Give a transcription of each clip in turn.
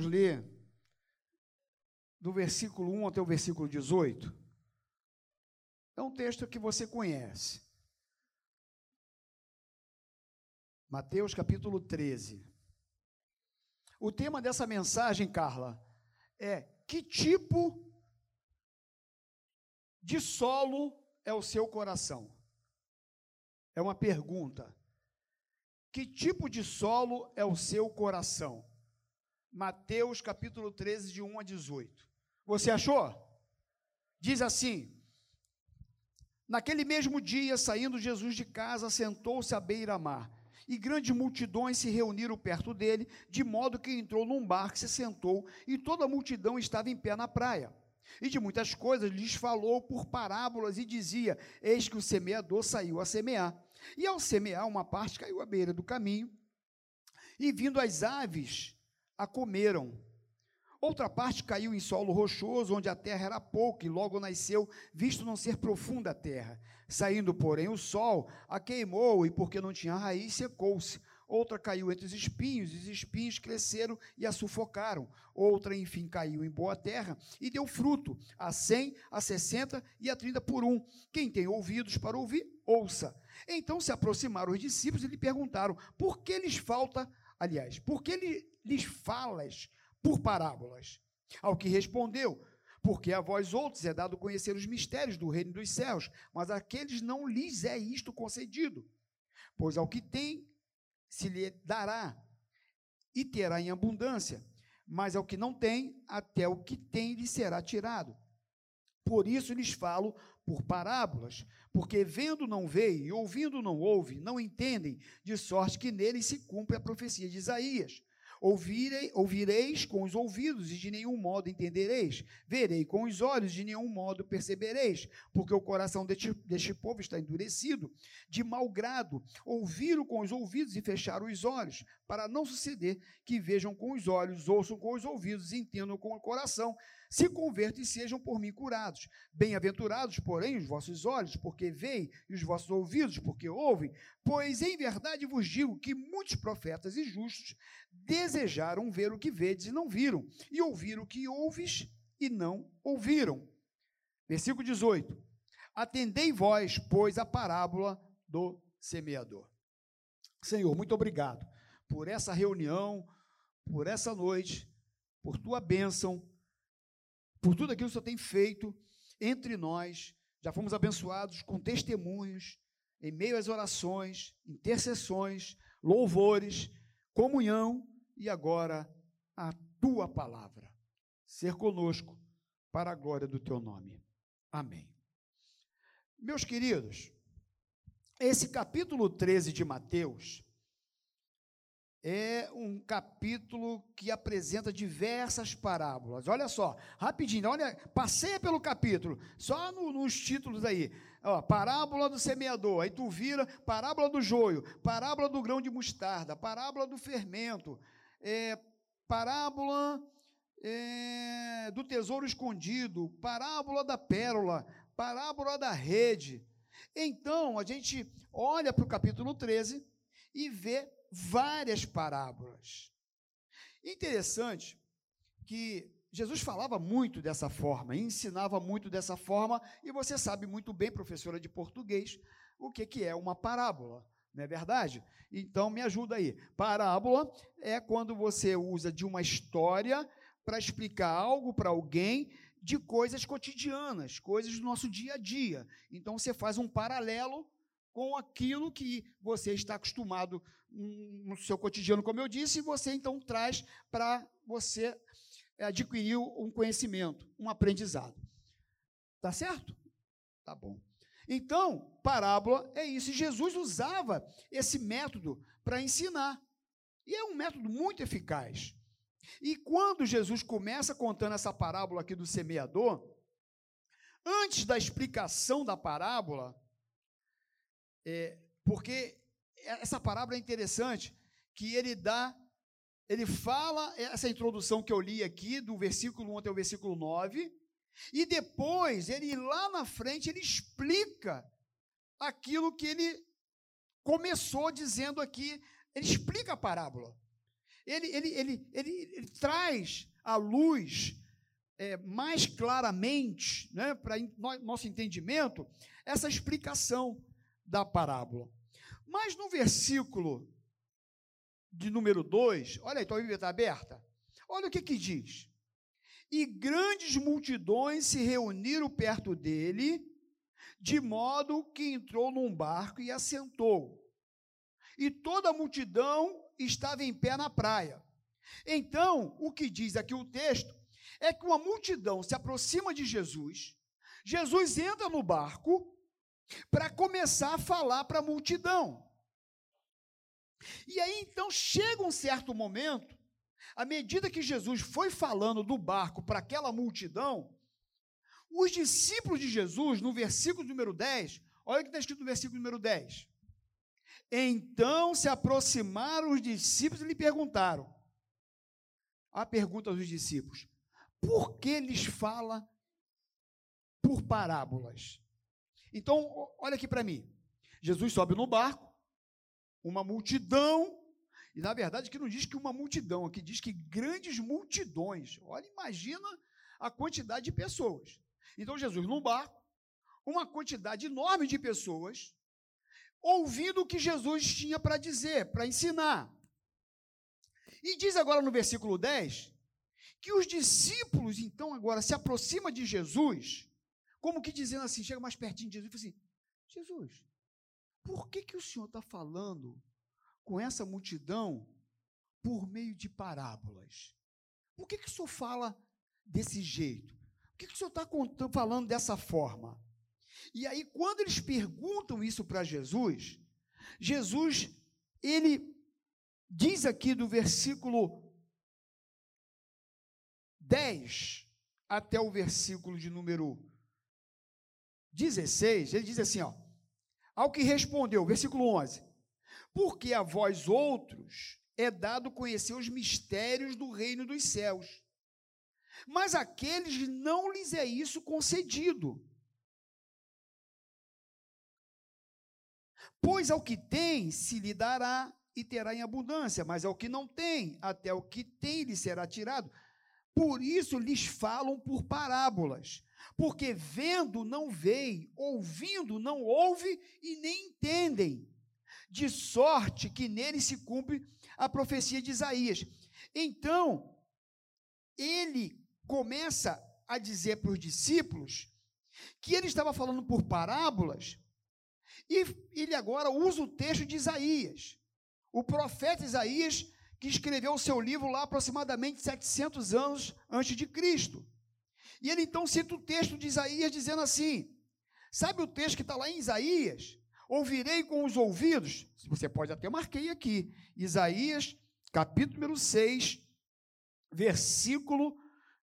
vamos ler do versículo 1 até o versículo 18. É um texto que você conhece. Mateus capítulo 13. O tema dessa mensagem, Carla, é que tipo de solo é o seu coração? É uma pergunta. Que tipo de solo é o seu coração? Mateus capítulo 13, de 1 a 18. Você achou? Diz assim: Naquele mesmo dia, saindo Jesus de casa, sentou-se à beira-mar, e grandes multidões se reuniram perto dele, de modo que entrou num barco, se sentou, e toda a multidão estava em pé na praia. E de muitas coisas lhes falou por parábolas e dizia: Eis que o semeador saiu a semear. E ao semear, uma parte caiu à beira do caminho, e vindo as aves, a comeram. Outra parte caiu em solo rochoso, onde a terra era pouca, e logo nasceu, visto não ser profunda a terra. Saindo, porém, o sol, a queimou, e porque não tinha raiz, secou-se. Outra caiu entre os espinhos, e os espinhos cresceram e a sufocaram. Outra, enfim, caiu em boa terra e deu fruto, a cem, a sessenta e a trinta por um. Quem tem ouvidos para ouvir, ouça. Então se aproximaram os discípulos e lhe perguntaram: por que lhes falta, aliás, por que lhes falas por parábolas? Ao que respondeu: porque a vós outros é dado conhecer os mistérios do reino dos céus, mas àqueles não lhes é isto concedido. Pois ao que tem, se lhe dará, e terá em abundância, mas ao que não tem, até o que tem lhe será tirado. Por isso lhes falo por parábolas, porque vendo não veem, e ouvindo não ouve, não entendem, de sorte que neles se cumpre a profecia de Isaías. Ouvirei, ouvireis com os ouvidos e de nenhum modo entendereis. Verei com os olhos e de nenhum modo percebereis. Porque o coração deste, deste povo está endurecido, de mau grado. Ouviram com os ouvidos e fecharam os olhos, para não suceder que vejam com os olhos, ouçam com os ouvidos e entendam com o coração se convertam e sejam por mim curados. Bem-aventurados, porém, os vossos olhos, porque veem, e os vossos ouvidos, porque ouvem. Pois em verdade vos digo que muitos profetas e justos desejaram ver o que vedes e não viram, e ouvir o que ouves e não ouviram. Versículo 18: Atendei vós, pois, a parábola do semeador. Senhor, muito obrigado por essa reunião, por essa noite, por tua bênção por tudo aquilo que o Senhor tem feito entre nós. Já fomos abençoados com testemunhos, em meio às orações, intercessões, louvores, comunhão e agora a tua palavra. Ser conosco para a glória do teu nome. Amém. Meus queridos, esse capítulo 13 de Mateus é um capítulo que apresenta diversas parábolas. Olha só, rapidinho, olha, passeia pelo capítulo, só no, nos títulos aí. Ó, parábola do semeador, aí tu vira parábola do joio, parábola do grão de mostarda, parábola do fermento, é, parábola é, do tesouro escondido, parábola da pérola, parábola da rede. Então, a gente olha para o capítulo 13 e vê várias parábolas. Interessante que Jesus falava muito dessa forma, ensinava muito dessa forma, e você sabe muito bem, professora de português, o que, que é uma parábola, não é verdade? Então me ajuda aí. Parábola é quando você usa de uma história para explicar algo para alguém de coisas cotidianas, coisas do nosso dia a dia. Então você faz um paralelo com aquilo que você está acostumado no seu cotidiano, como eu disse, e você então traz para você eh, adquirir um conhecimento, um aprendizado. Tá certo? Tá bom. Então, parábola é isso. E Jesus usava esse método para ensinar. E é um método muito eficaz. E quando Jesus começa contando essa parábola aqui do semeador, antes da explicação da parábola, é, porque essa parábola é interessante, que ele dá, ele fala essa introdução que eu li aqui, do versículo 1 até o versículo 9, e depois, ele lá na frente, ele explica aquilo que ele começou dizendo aqui, ele explica a parábola. ele, ele, ele, ele, ele traz à luz é, mais claramente, né, para nosso entendimento, essa explicação da parábola. Mas no versículo de número 2, olha aí, então a Bíblia está aberta. Olha o que, que diz. E grandes multidões se reuniram perto dele, de modo que entrou num barco e assentou. E toda a multidão estava em pé na praia. Então, o que diz aqui o texto é que uma multidão se aproxima de Jesus, Jesus entra no barco para começar a falar para a multidão. E aí então chega um certo momento, à medida que Jesus foi falando do barco para aquela multidão, os discípulos de Jesus, no versículo número 10, olha o que está escrito no versículo número 10. Então se aproximaram os discípulos e lhe perguntaram: a pergunta dos discípulos: por que lhes fala por parábolas? Então, olha aqui para mim. Jesus sobe no barco, uma multidão, e na verdade aqui não diz que uma multidão, aqui diz que grandes multidões. Olha, imagina a quantidade de pessoas. Então, Jesus no barco, uma quantidade enorme de pessoas, ouvindo o que Jesus tinha para dizer, para ensinar. E diz agora no versículo 10 que os discípulos, então, agora se aproximam de Jesus, como que dizendo assim, chega mais pertinho de Jesus e fala assim: Jesus, por que, que o Senhor está falando com essa multidão por meio de parábolas? Por que, que o Senhor fala desse jeito? Por que, que o Senhor está falando dessa forma? E aí, quando eles perguntam isso para Jesus, Jesus, ele diz aqui do versículo 10 até o versículo de número 16, ele diz assim, ó, ao que respondeu, versículo 11, porque a vós outros é dado conhecer os mistérios do reino dos céus, mas aqueles não lhes é isso concedido. Pois ao que tem se lhe dará e terá em abundância, mas ao que não tem, até o que tem lhe será tirado. Por isso lhes falam por parábolas, porque vendo não veem, ouvindo não ouve e nem entendem. De sorte que nele se cumpre a profecia de Isaías. Então, ele começa a dizer para os discípulos que ele estava falando por parábolas, e ele agora usa o texto de Isaías. O profeta Isaías, que escreveu o seu livro lá aproximadamente 700 anos antes de Cristo. E ele então cita o texto de Isaías dizendo assim: Sabe o texto que está lá em Isaías? Ouvirei com os ouvidos. Você pode até marquei aqui. Isaías, capítulo número 6, versículo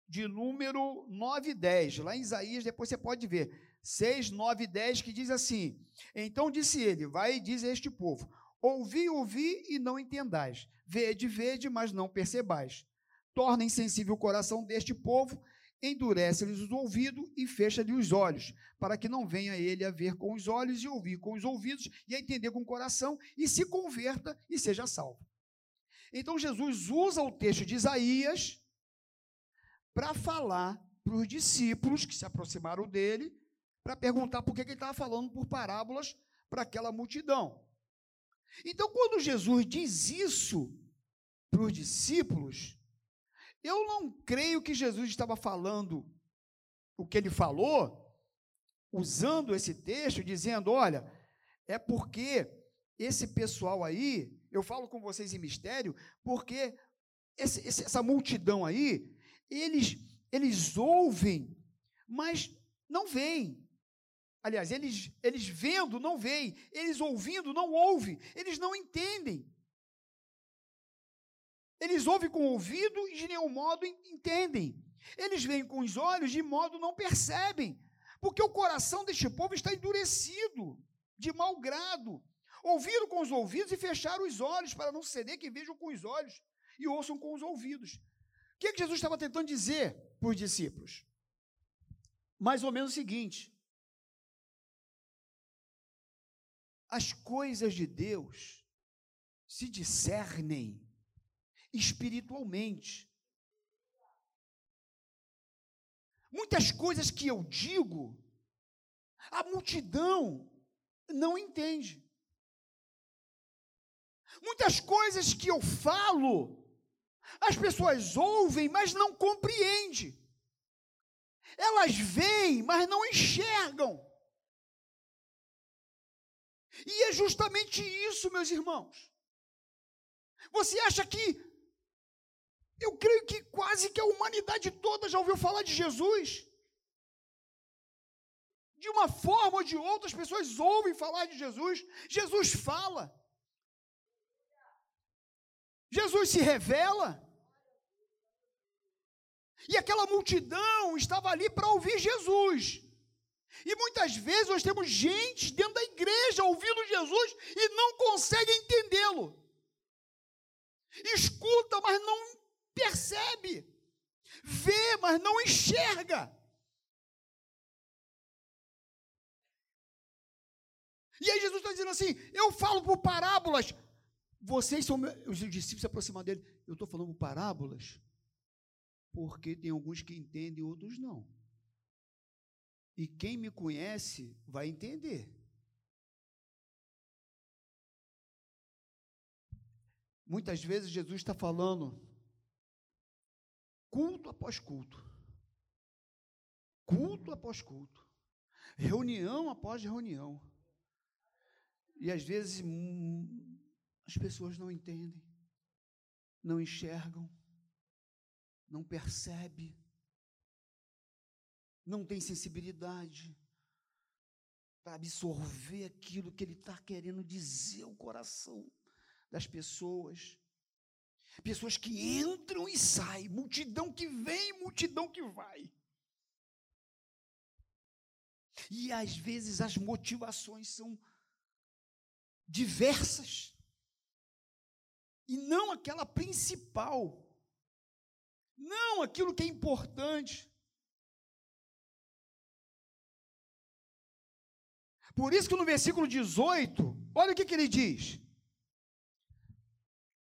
de número 9 e 10. Lá em Isaías, depois você pode ver. 6, 9 e 10, que diz assim: Então disse ele: Vai e diz a este povo: Ouvi, ouvi e não entendais. Vede, vede, mas não percebais. Torna insensível o coração deste povo endurece-lhes os ouvidos e fecha-lhe os olhos, para que não venha ele a ver com os olhos e ouvir com os ouvidos e a entender com o coração e se converta e seja salvo. Então Jesus usa o texto de Isaías para falar para os discípulos que se aproximaram dele, para perguntar por que ele estava falando por parábolas para aquela multidão. Então, quando Jesus diz isso para os discípulos, eu não creio que Jesus estava falando o que ele falou, usando esse texto, dizendo: olha, é porque esse pessoal aí, eu falo com vocês em mistério, porque esse, essa multidão aí, eles, eles ouvem, mas não veem. Aliás, eles, eles vendo, não veem. Eles ouvindo, não ouvem. Eles não entendem. Eles ouvem com o ouvido e de nenhum modo entendem. Eles veem com os olhos de modo não percebem. Porque o coração deste povo está endurecido, de mau grado. Ouviram com os ouvidos e fecharam os olhos, para não ceder que vejam com os olhos e ouçam com os ouvidos. O que, é que Jesus estava tentando dizer para os discípulos? Mais ou menos o seguinte: as coisas de Deus se discernem espiritualmente. Muitas coisas que eu digo, a multidão não entende. Muitas coisas que eu falo, as pessoas ouvem, mas não compreendem. Elas veem, mas não enxergam. E é justamente isso, meus irmãos. Você acha que eu creio que quase que a humanidade toda já ouviu falar de Jesus. De uma forma ou de outra, as pessoas ouvem falar de Jesus. Jesus fala. Jesus se revela. E aquela multidão estava ali para ouvir Jesus. E muitas vezes nós temos gente dentro da igreja ouvindo Jesus e não consegue entendê-lo. Escuta, mas não percebe, vê, mas não enxerga. E aí Jesus está dizendo assim: eu falo por parábolas. Vocês são meus, os discípulos se aproximam dele. Eu estou falando por parábolas, porque tem alguns que entendem, outros não. E quem me conhece vai entender. Muitas vezes Jesus está falando culto após culto, culto após culto, reunião após reunião. E às vezes hum, as pessoas não entendem, não enxergam, não percebem, não têm sensibilidade para absorver aquilo que ele está querendo dizer ao coração das pessoas. Pessoas que entram e saem, multidão que vem, multidão que vai. E às vezes as motivações são diversas. E não aquela principal. Não aquilo que é importante. Por isso que no versículo 18, olha o que, que ele diz.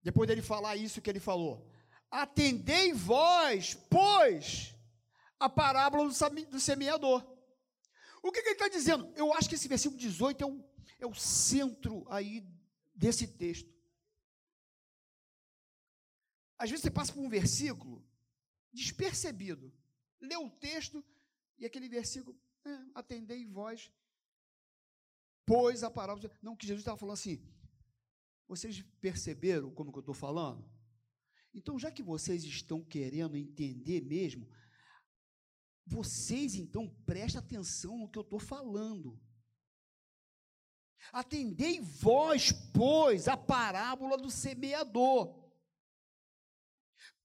Depois dele falar isso que ele falou: Atendei vós, pois, a parábola do semeador. O que, que ele está dizendo? Eu acho que esse versículo 18 é o, é o centro aí desse texto. Às vezes você passa por um versículo despercebido, lê o texto e aquele versículo, é, atendei vós, pois a parábola. Não, que Jesus estava falando assim, vocês perceberam como que eu estou falando? Então, já que vocês estão querendo entender mesmo, vocês então prestem atenção no que eu estou falando. Atendei vós, pois, a parábola do semeador.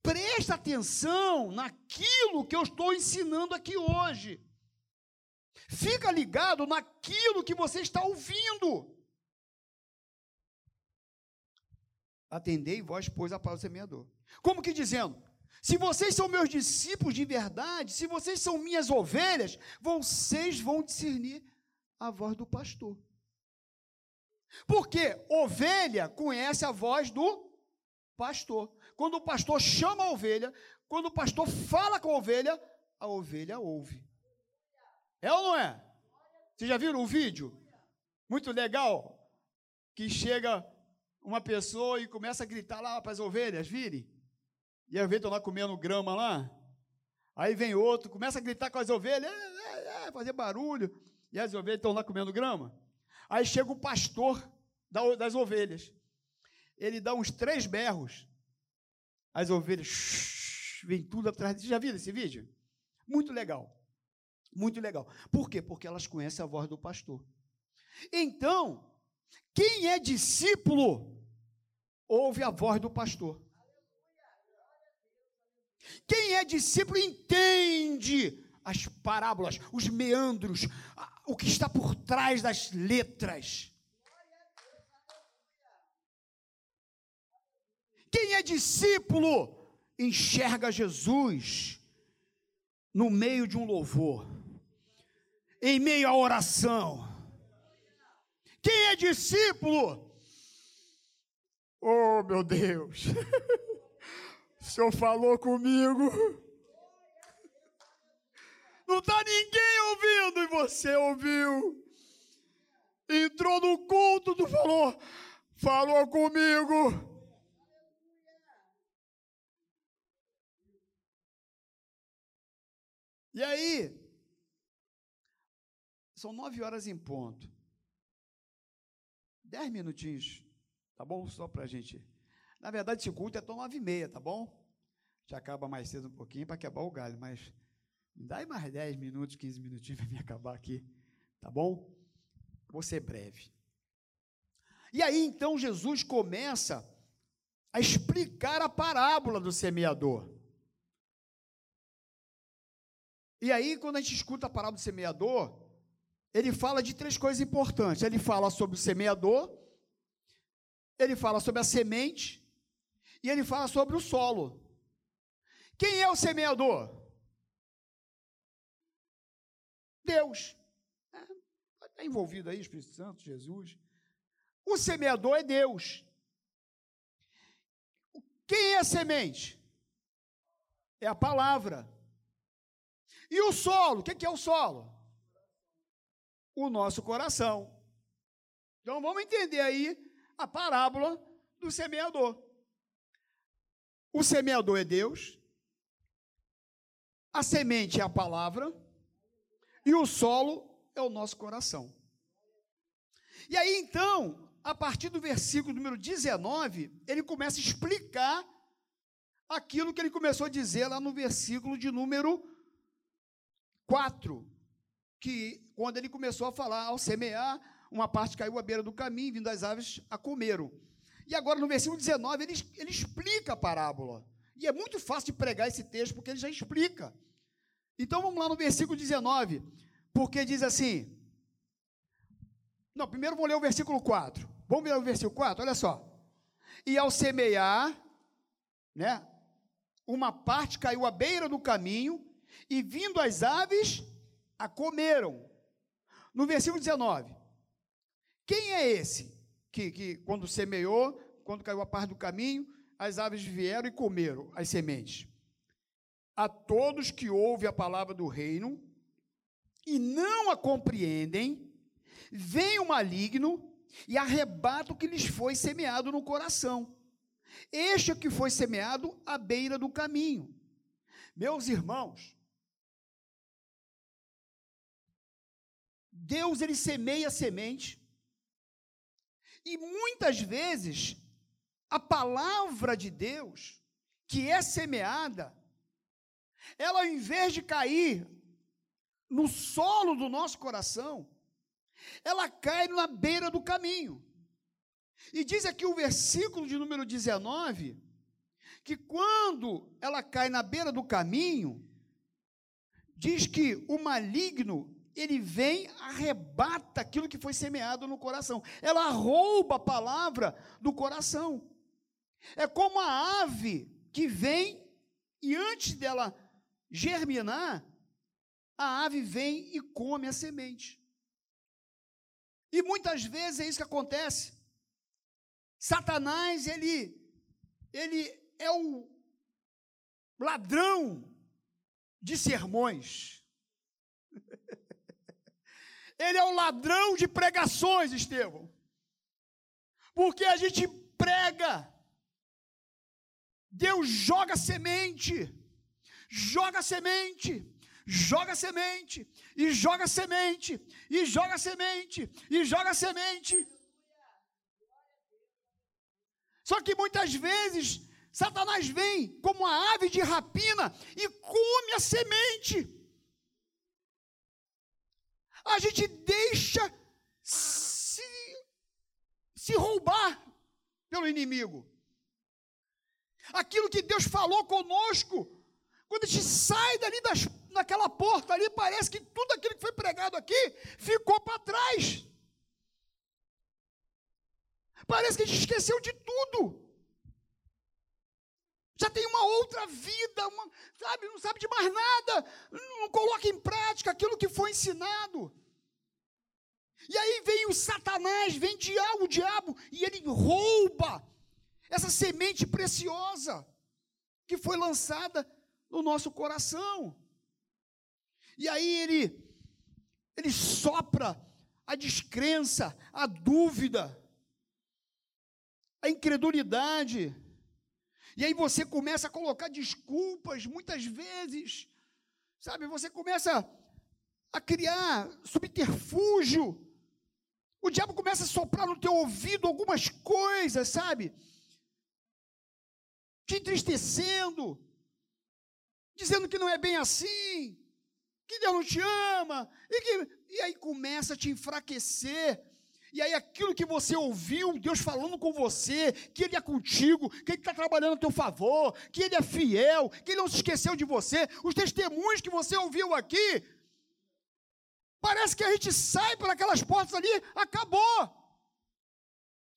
Presta atenção naquilo que eu estou ensinando aqui hoje. Fica ligado naquilo que você está ouvindo. Atendei vós, pois, a palavra do semeador. Como que dizendo? Se vocês são meus discípulos de verdade, se vocês são minhas ovelhas, vocês vão discernir a voz do pastor. Porque ovelha conhece a voz do pastor. Quando o pastor chama a ovelha, quando o pastor fala com a ovelha, a ovelha ouve. É ou não é? Vocês já viram o vídeo? Muito legal. Que chega uma pessoa e começa a gritar lá para as ovelhas virem. E as ovelhas estão lá comendo grama lá. Aí vem outro, começa a gritar com as ovelhas, é, é, é, fazer barulho. E as ovelhas estão lá comendo grama. Aí chega o pastor das ovelhas. Ele dá uns três berros. As ovelhas vem tudo atrás. Você já viram esse vídeo? Muito legal. Muito legal. Por quê? Porque elas conhecem a voz do pastor. Então, quem é discípulo, ouve a voz do pastor. Quem é discípulo entende as parábolas, os meandros, o que está por trás das letras. Quem é discípulo enxerga Jesus no meio de um louvor, em meio à oração quem é discípulo? Oh, meu Deus! O Senhor falou comigo. Não está ninguém ouvindo e você ouviu. Entrou no culto, tu falou, falou comigo. E aí, são nove horas em ponto. Dez minutinhos, tá bom? Só para a gente. Na verdade, esse culto é até nove e meia, tá bom? Já acaba mais cedo um pouquinho para quebrar o galho, mas me dá aí mais dez minutos, quinze minutinhos para me acabar aqui, tá bom? Vou ser breve. E aí, então, Jesus começa a explicar a parábola do semeador. E aí, quando a gente escuta a parábola do semeador, ele fala de três coisas importantes. Ele fala sobre o semeador, ele fala sobre a semente e ele fala sobre o solo. Quem é o semeador? Deus. Está é, envolvido aí, Espírito Santo, Jesus. O semeador é Deus. Quem é a semente? É a palavra. E o solo? O que é o solo? O nosso coração. Então vamos entender aí a parábola do semeador. O semeador é Deus, a semente é a palavra, e o solo é o nosso coração. E aí então, a partir do versículo número 19, ele começa a explicar aquilo que ele começou a dizer lá no versículo de número 4, que quando ele começou a falar, ao semear, uma parte caiu à beira do caminho, vindo as aves a comeram. E agora no versículo 19, ele, ele explica a parábola. E é muito fácil de pregar esse texto, porque ele já explica. Então vamos lá no versículo 19, porque diz assim. Não, primeiro vamos ler o versículo 4. Vamos ler o versículo 4, olha só. E ao semear, né, uma parte caiu à beira do caminho, e vindo as aves, a comeram. No versículo 19, quem é esse que, que quando semeou, quando caiu a parte do caminho, as aves vieram e comeram as sementes? A todos que ouvem a palavra do reino e não a compreendem, vem o maligno e arrebata o que lhes foi semeado no coração. Este é que foi semeado à beira do caminho. Meus irmãos, Deus ele semeia semente. E muitas vezes a palavra de Deus que é semeada, ela ao invés de cair no solo do nosso coração, ela cai na beira do caminho. E diz aqui o versículo de número 19, que quando ela cai na beira do caminho, diz que o maligno ele vem, arrebata aquilo que foi semeado no coração. Ela rouba a palavra do coração. É como a ave que vem e antes dela germinar, a ave vem e come a semente. E muitas vezes é isso que acontece. Satanás, ele ele é o ladrão de sermões. Ele é o ladrão de pregações, Estevão. Porque a gente prega, Deus joga semente, joga semente, joga semente, e joga semente, e joga semente, e joga semente. Só que muitas vezes Satanás vem como uma ave de rapina e come a semente a gente deixa se, se roubar pelo inimigo. Aquilo que Deus falou conosco, quando a gente sai dali das, naquela porta ali, parece que tudo aquilo que foi pregado aqui ficou para trás. Parece que a gente esqueceu de tudo. Já tem uma outra vida, uma, sabe, não sabe de mais nada, não coloca em prática aquilo que foi ensinado. E aí vem o Satanás, vem o diabo, e ele rouba essa semente preciosa. que foi lançada no nosso coração. E aí ele ele sopra a descrença, a dúvida, a incredulidade. E aí você começa a colocar desculpas, muitas vezes, sabe? Você começa a criar subterfúgio. O diabo começa a soprar no teu ouvido algumas coisas, sabe? Te entristecendo, dizendo que não é bem assim, que Deus não te ama, e, que, e aí começa a te enfraquecer. E aí aquilo que você ouviu, Deus falando com você, que Ele é contigo, que Ele está trabalhando a teu favor, que Ele é fiel, que Ele não se esqueceu de você, os testemunhos que você ouviu aqui, parece que a gente sai por aquelas portas ali, acabou.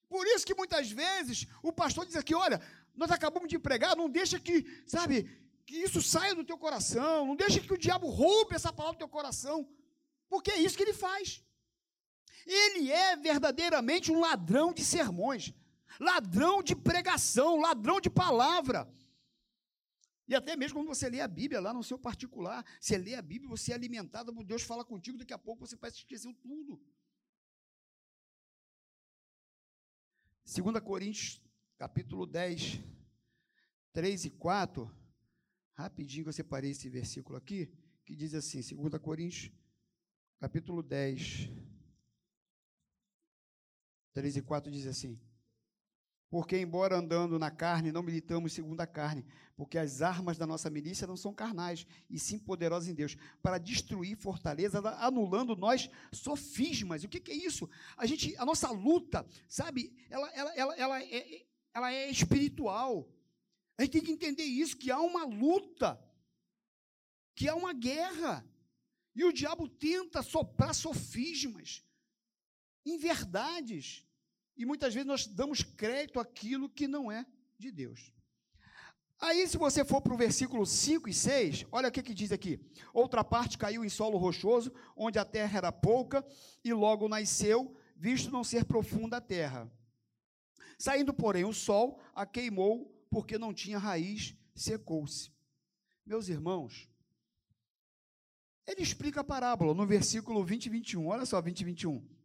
Por isso que muitas vezes o pastor diz aqui, olha, nós acabamos de pregar, não deixa que, sabe, que isso saia do teu coração, não deixa que o diabo roube essa palavra do teu coração, porque é isso que ele faz. Ele é verdadeiramente um ladrão de sermões, ladrão de pregação, ladrão de palavra. E até mesmo quando você lê a Bíblia lá no seu particular, você lê a Bíblia, você é alimentado, Deus fala contigo, daqui a pouco você parece que esqueceu tudo. 2 Coríntios, capítulo 10, 3 e 4 Rapidinho eu separei esse versículo aqui, que diz assim, 2 Coríntios, capítulo 10, 3 e 4 diz assim: Porque, embora andando na carne, não militamos segundo a carne, porque as armas da nossa milícia não são carnais, e sim poderosas em Deus, para destruir fortalezas, anulando nós sofismas. O que, que, é isso? A gente, a nossa luta, sabe, ela, ela, ela, ela, é, ela é espiritual. A gente tem que entender isso, que há uma luta, que há uma guerra. E o diabo tenta soprar sofismas, inverdades. E muitas vezes nós damos crédito àquilo que não é de Deus. Aí, se você for para o versículo 5 e 6, olha o que, que diz aqui. Outra parte caiu em solo rochoso, onde a terra era pouca, e logo nasceu, visto não ser profunda a terra. Saindo, porém, o sol a queimou porque não tinha raiz, secou-se. Meus irmãos, ele explica a parábola no versículo 20 e 21. Olha só, 20 e 21.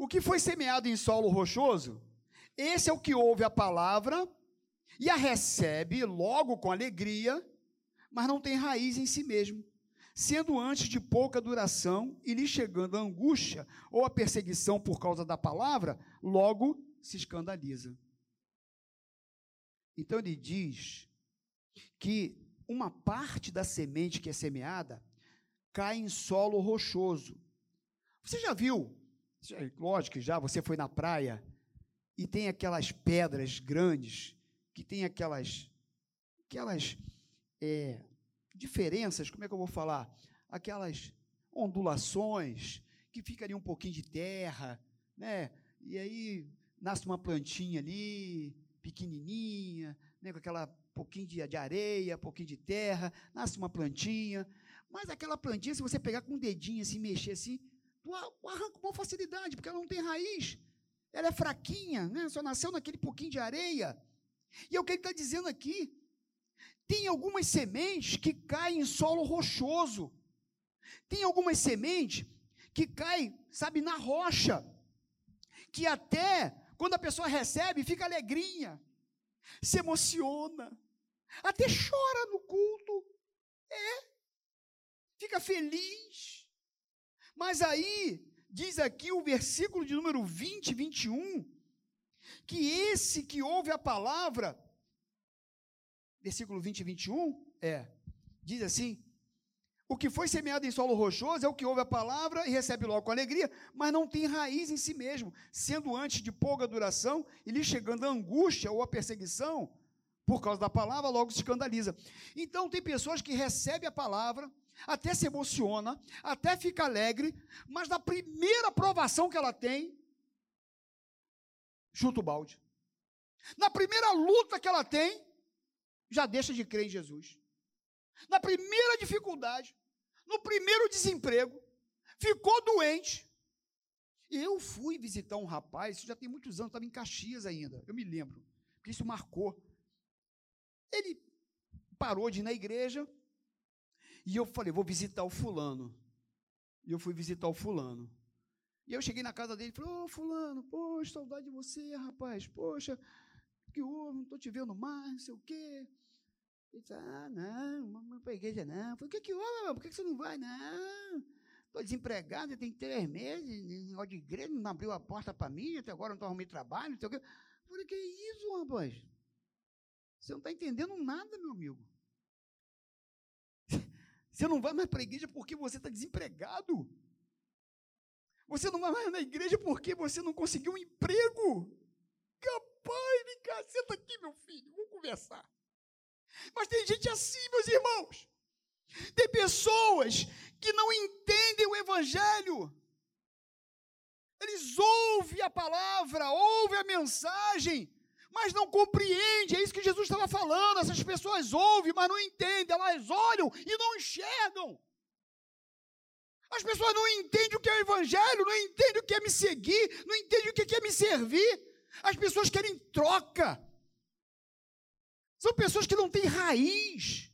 O que foi semeado em solo rochoso, esse é o que ouve a palavra e a recebe logo com alegria, mas não tem raiz em si mesmo, sendo antes de pouca duração e lhe chegando a angústia ou a perseguição por causa da palavra, logo se escandaliza. Então ele diz que uma parte da semente que é semeada cai em solo rochoso. Você já viu? Lógico que já, você foi na praia e tem aquelas pedras grandes, que tem aquelas, aquelas é, diferenças, como é que eu vou falar? Aquelas ondulações, que fica ali um pouquinho de terra, né? E aí nasce uma plantinha ali, pequenininha, né, com aquela pouquinho de, de areia, pouquinho de terra, nasce uma plantinha. Mas aquela plantinha, se você pegar com o um dedinho assim, mexer assim, tu arranca com facilidade, porque ela não tem raiz. Ela é fraquinha, né? só nasceu naquele pouquinho de areia. E é o que ele está dizendo aqui. Tem algumas sementes que caem em solo rochoso. Tem algumas sementes que caem, sabe, na rocha. Que até quando a pessoa recebe, fica alegrinha, se emociona, até chora no culto. É, fica feliz. Mas aí, diz aqui o versículo de número 20, 21, que esse que ouve a palavra, versículo 20 e 21, é, diz assim: o que foi semeado em solo rochoso é o que ouve a palavra e recebe logo com alegria, mas não tem raiz em si mesmo, sendo antes de pouca duração e lhe chegando a angústia ou a perseguição por causa da palavra, logo se escandaliza. Então tem pessoas que recebem a palavra, até se emociona, até fica alegre, mas na primeira aprovação que ela tem, chuta o balde. Na primeira luta que ela tem, já deixa de crer em Jesus. Na primeira dificuldade, no primeiro desemprego, ficou doente. Eu fui visitar um rapaz, isso já tem muitos anos, estava em Caxias ainda, eu me lembro, porque isso marcou. Ele parou de ir na igreja. E eu falei, vou visitar o fulano. E eu fui visitar o fulano. E eu cheguei na casa dele e falei, ô oh, fulano, poxa, saudade de você, rapaz. Poxa, que houve, não estou te vendo mais, não sei o quê. Ele disse, ah, não, não vou para a igreja não. Eu falei, o que que houve, por que, que você não vai? Não, estou desempregado, tem três meses, negócio de igreja, não abriu a porta para mim, até agora não estou arrumando trabalho, não sei o quê. Eu falei, que isso, rapaz? Você não está entendendo nada, meu amigo. Você não vai mais para a igreja porque você está desempregado. Você não vai mais na igreja porque você não conseguiu um emprego. Capaz, vem cá, senta aqui, meu filho, vamos conversar. Mas tem gente assim, meus irmãos. Tem pessoas que não entendem o Evangelho. Eles ouvem a palavra, ouvem a mensagem, mas não compreendem. É isso que Jesus estava falando. Essas pessoas ouvem, mas não entendem. Elas olham e não enxergam. As pessoas não entendem o que é o Evangelho, não entendem o que é me seguir, não entendem o que é me servir. As pessoas querem troca. São pessoas que não têm raiz.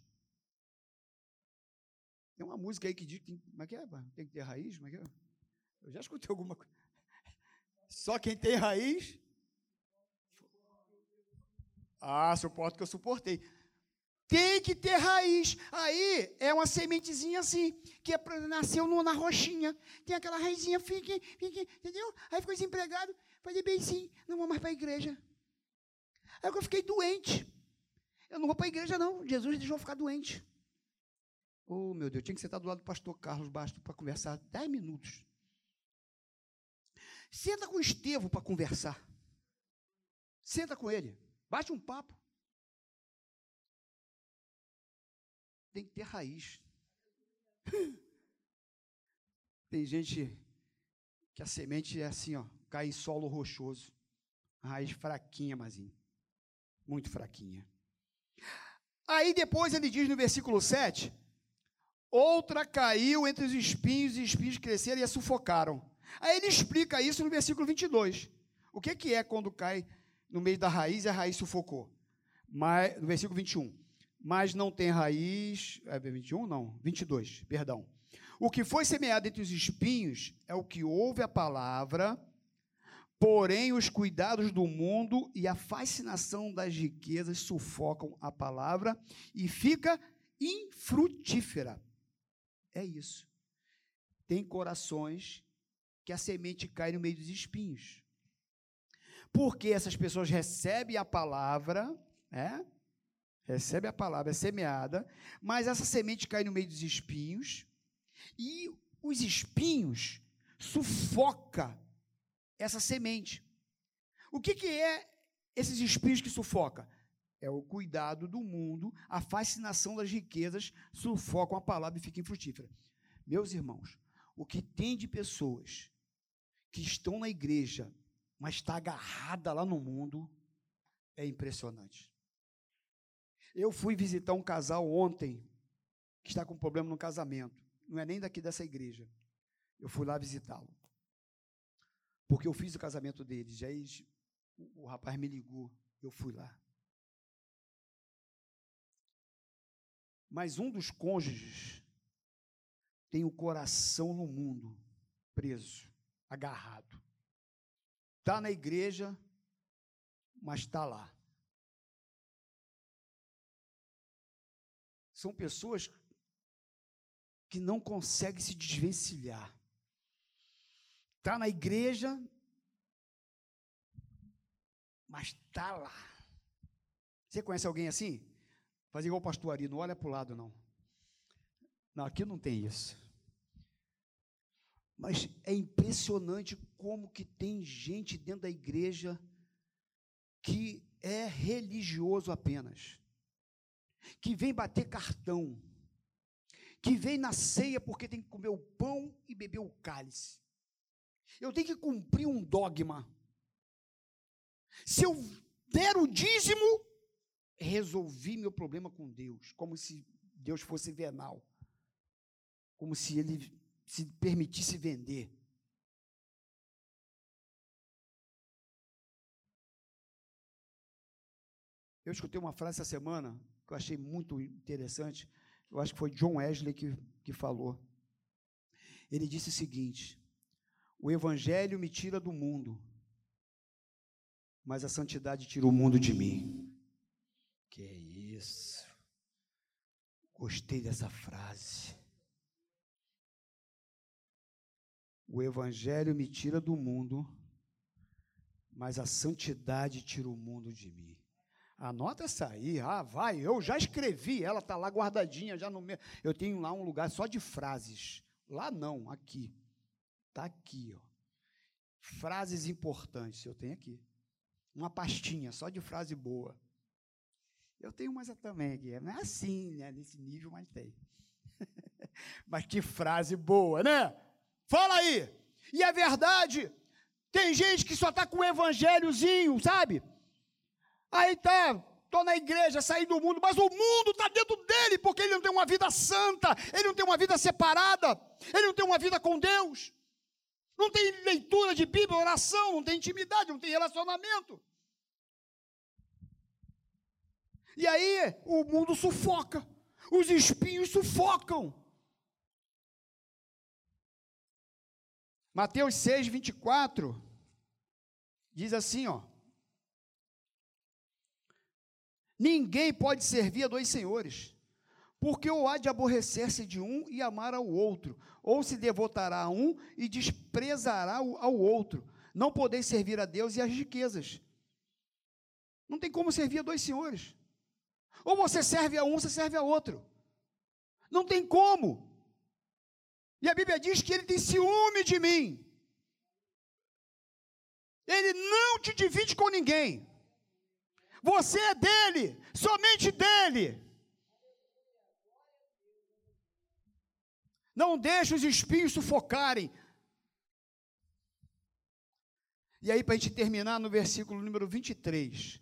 Tem uma música aí que diz que tem, é que é? Tem que ter raiz? Como é que é? Eu já escutei alguma coisa. Só quem tem raiz. Ah, suporto que eu suportei. Tem que ter raiz. Aí é uma sementezinha assim, que é nasceu no, na roxinha. Tem aquela raizinha, fica, fica, entendeu? Aí ficou desempregado. Falei bem sim, não vou mais para a igreja. Aí eu fiquei doente. Eu não vou para a igreja, não. Jesus deixou eu ficar doente. Oh, meu Deus, tinha que sentar do lado do pastor Carlos Basto para conversar dez minutos. Senta com o Estevão para conversar. Senta com ele. Bate um papo. Tem que ter raiz. Tem gente que a semente é assim, ó, cai em solo rochoso. A raiz fraquinha, mazinho. Muito fraquinha. Aí depois ele diz no versículo 7: Outra caiu entre os espinhos, e os espinhos cresceram e a sufocaram. Aí ele explica isso no versículo 22. O que, que é quando cai no meio da raiz e a raiz sufocou? Mas, no versículo 21. Mas não tem raiz. É 21? Não, 22, perdão. O que foi semeado entre os espinhos é o que ouve a palavra Porém, os cuidados do mundo e a fascinação das riquezas sufocam a palavra e fica infrutífera. É isso. Tem corações que a semente cai no meio dos espinhos. Porque essas pessoas recebem a palavra, é? Recebe a palavra, é semeada, mas essa semente cai no meio dos espinhos e os espinhos sufoca essa semente. O que, que é esses espinhos que sufoca? É o cuidado do mundo, a fascinação das riquezas sufocam a palavra e fica infrutífera. Meus irmãos, o que tem de pessoas que estão na igreja, mas está agarrada lá no mundo, é impressionante. Eu fui visitar um casal ontem que está com problema no casamento. Não é nem daqui dessa igreja. Eu fui lá visitá-lo. Porque eu fiz o casamento deles. Aí o, rapaz me ligou, eu fui lá. Mas um dos cônjuges tem o coração no mundo, preso, agarrado. Está na igreja, mas está lá. São pessoas que não conseguem se desvencilhar está na igreja, mas está lá. Você conhece alguém assim? Faz igual o pastor Ari, não olha para o lado, não. Não, aqui não tem isso. Mas é impressionante como que tem gente dentro da igreja que é religioso apenas, que vem bater cartão, que vem na ceia porque tem que comer o pão e beber o cálice. Eu tenho que cumprir um dogma. Se eu der o dízimo, resolvi meu problema com Deus, como se Deus fosse venal, como se ele se permitisse vender. Eu escutei uma frase essa semana que eu achei muito interessante. Eu acho que foi John Wesley que, que falou. Ele disse o seguinte: O evangelho me tira do mundo, mas a santidade tira o mundo de mim. Que isso. Gostei dessa frase. O evangelho me tira do mundo, mas a santidade tira o mundo de mim. Anota essa aí, ah, vai, eu já escrevi, ela está lá guardadinha, já no meu. Eu tenho lá um lugar só de frases. Lá não, aqui. Está aqui, ó. Frases importantes, eu tenho aqui. Uma pastinha só de frase boa. Eu tenho mais também aqui. Não é assim, né? Nesse nível, mas tem. mas que frase boa, né? Fala aí. E é verdade. Tem gente que só está com o evangelhozinho, sabe? Aí tá, estou na igreja, saí do mundo, mas o mundo está dentro dele, porque ele não tem uma vida santa, ele não tem uma vida separada, ele não tem uma vida com Deus, não tem leitura de Bíblia, oração, não tem intimidade, não tem relacionamento. E aí o mundo sufoca, os espinhos sufocam. Mateus 6, 24, diz assim, ó. Ninguém pode servir a dois senhores, porque ou há de aborrecer-se de um e amar ao outro, ou se devotará a um e desprezará ao outro. Não podeis servir a Deus e às riquezas. Não tem como servir a dois senhores. Ou você serve a um, você serve a outro. Não tem como. E a Bíblia diz que ele tem ciúme de mim. Ele não te divide com ninguém. Você é dele, somente dele. Não deixe os espinhos sufocarem. E aí, para a gente terminar no versículo número 23,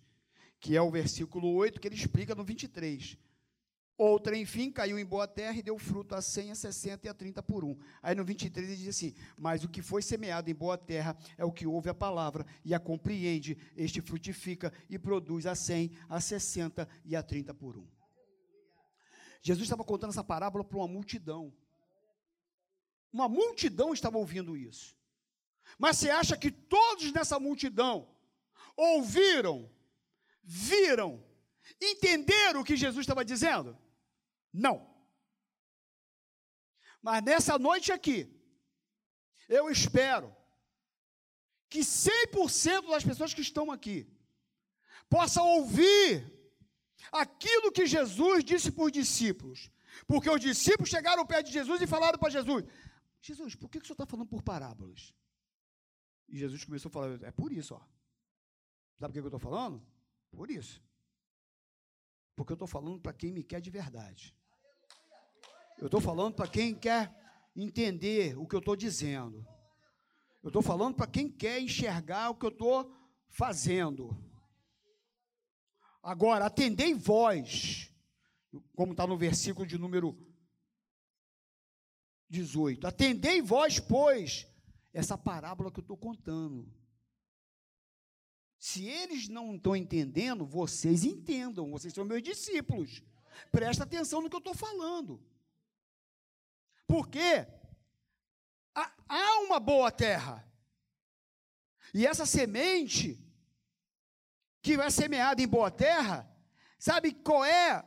que é o versículo 8, que ele explica no 23. Outra, enfim, caiu em boa terra e deu fruto a 100, a 60 e a 30 por um. Aí no 23 ele diz assim: Mas o que foi semeado em boa terra é o que ouve a palavra e a compreende, este frutifica e produz a 100, a 60 e a 30 por um. Jesus estava contando essa parábola para uma multidão. Uma multidão estava ouvindo isso. Mas você acha que todos nessa multidão ouviram, viram, entenderam o que Jesus estava dizendo? Não. Mas nessa noite aqui, eu espero que 100% das pessoas que estão aqui possam ouvir aquilo que Jesus disse para os discípulos. Porque os discípulos chegaram perto de Jesus e falaram para Jesus: Jesus, por que, que o senhor está falando por parábolas? E Jesus começou a falar: é por isso, ó. Sabe por que eu estou falando? Por isso. Porque eu estou falando para quem me quer de verdade. Eu estou falando para quem quer entender o que eu estou dizendo. Eu estou falando para quem quer enxergar o que eu estou fazendo. Agora, atendei vós, como está no versículo de número 18. Atendei vós, pois, essa parábola que eu estou contando. Se eles não estão entendendo, vocês entendam, vocês são meus discípulos. Presta atenção no que eu estou falando. Porque há uma boa terra. E essa semente que vai semeada em boa terra, sabe qual é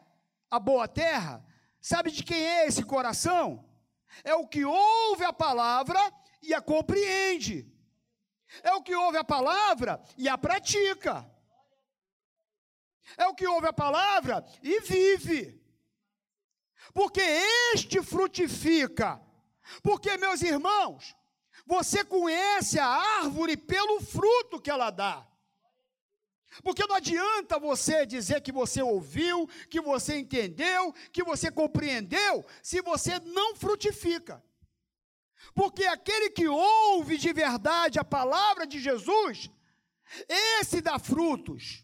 a boa terra? Sabe de quem é esse coração? É o que ouve a palavra e a compreende. É o que ouve a palavra e a pratica. É o que ouve a palavra e vive porque este frutifica. Porque, meus irmãos, você conhece a árvore pelo fruto que ela dá. Porque não adianta você dizer que você ouviu, que você entendeu, que você compreendeu, se você não frutifica. Porque aquele que ouve de verdade a palavra de Jesus, esse dá frutos.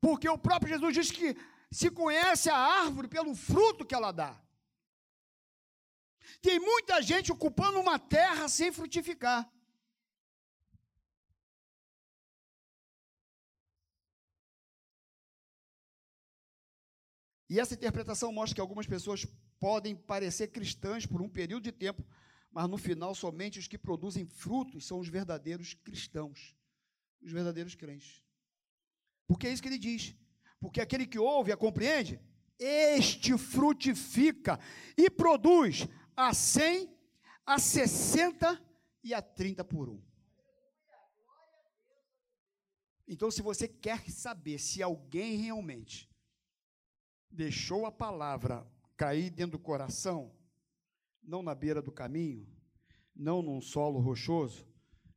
Porque o próprio Jesus diz que se conhece a árvore pelo fruto que ela dá. Tem muita gente ocupando uma terra sem frutificar. E essa interpretação mostra que algumas pessoas podem parecer cristãs por um período de tempo, mas no final somente os que produzem frutos são os verdadeiros cristãos, os verdadeiros crentes. Porque é isso que ele diz. Porque aquele que ouve e compreende, este frutifica e produz a 100, a 60 e a 30 por um. Então, se você quer saber se alguém realmente deixou a palavra cair dentro do coração, não na beira do caminho, não num solo rochoso,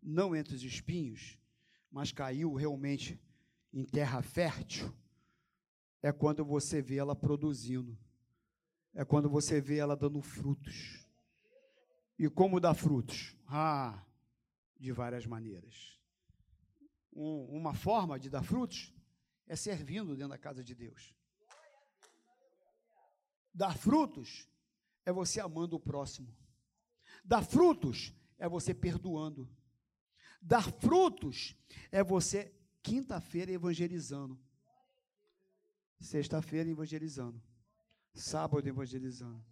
não entre os espinhos, mas caiu realmente em terra fértil, é quando você vê ela produzindo, é quando você vê ela dando frutos. E como dá frutos? Ah, de várias maneiras. Um, uma forma de dar frutos é servindo dentro da casa de Deus. Dar frutos é você amando o próximo. Dar frutos é você perdoando. Dar frutos é você quinta-feira evangelizando. Sexta-feira evangelizando. Sábado evangelizando.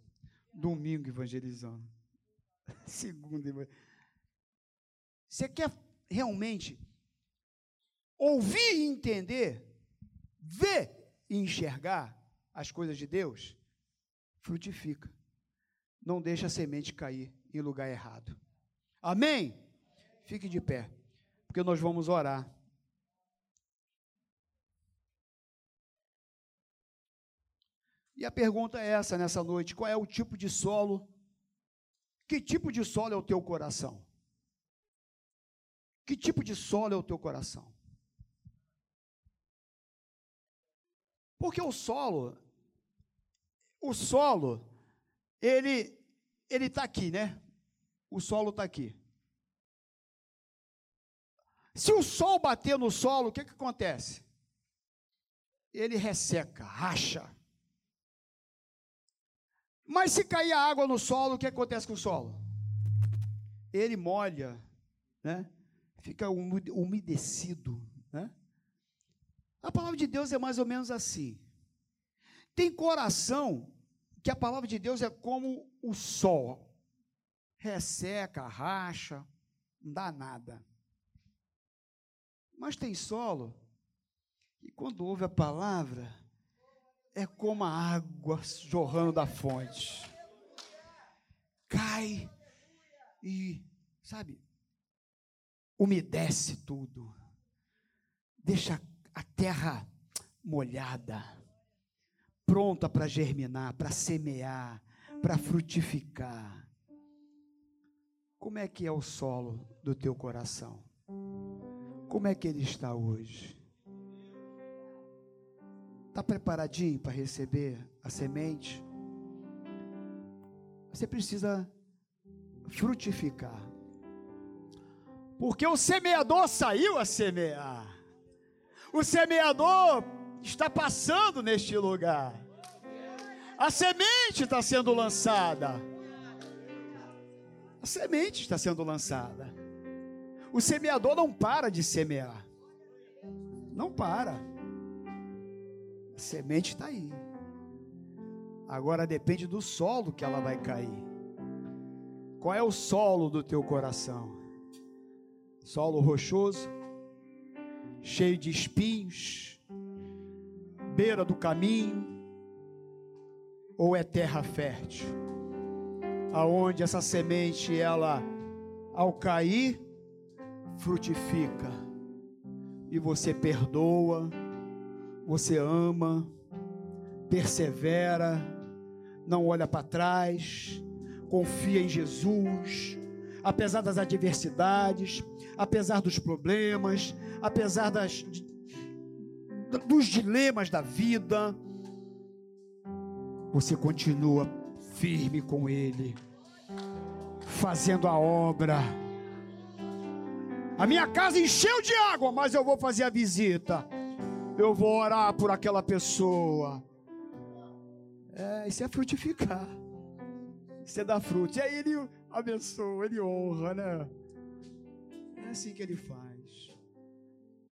Domingo evangelizando. Segunda evangelizando. Você quer realmente ouvir e entender, ver e enxergar as coisas de Deus? Frutifica. Não deixa a semente cair em lugar errado. Amém? Fique de pé, porque nós vamos orar. E a pergunta é essa nessa noite: qual é o tipo de solo? Que tipo de solo é o teu coração? Que tipo de solo é o teu coração? Porque o solo, o solo, ele ele está aqui, né? O solo está aqui. Se o sol bater no solo, o que, que acontece? Ele resseca, racha. Mas se cair a água no solo, o que acontece com o solo? Ele molha, né? fica umedecido. Né? A palavra de Deus é mais ou menos assim. Tem coração que a palavra de Deus é como o sol. Resseca, racha, não dá nada. Mas tem solo e quando ouve a palavra, é como a água jorrando da fonte. Cai e, sabe, umedece tudo. Deixa a terra molhada, pronta para germinar, para semear, para frutificar. Como é que é o solo do teu coração? Como é que ele está hoje? Está preparadinho para receber a semente? Você precisa frutificar. Porque o semeador saiu a semear. O semeador está passando neste lugar. A semente está sendo lançada. A semente está sendo lançada. O semeador não para de semear. Não para. A semente está aí. Agora depende do solo que ela vai cair. Qual é o solo do teu coração? Solo rochoso, cheio de espinhos, beira do caminho, ou é terra fértil? Aonde essa semente ela ao cair frutifica e você perdoa, você ama, persevera, não olha para trás, confia em Jesus, apesar das adversidades, apesar dos problemas, apesar das, dos dilemas da vida, você continua firme com Ele, fazendo a obra. A minha casa encheu de água, mas eu vou fazer a visita eu vou orar por aquela pessoa. É, isso é frutificar. Isso é dar frutos. E aí ele abençoa, ele honra, né? É assim que ele faz.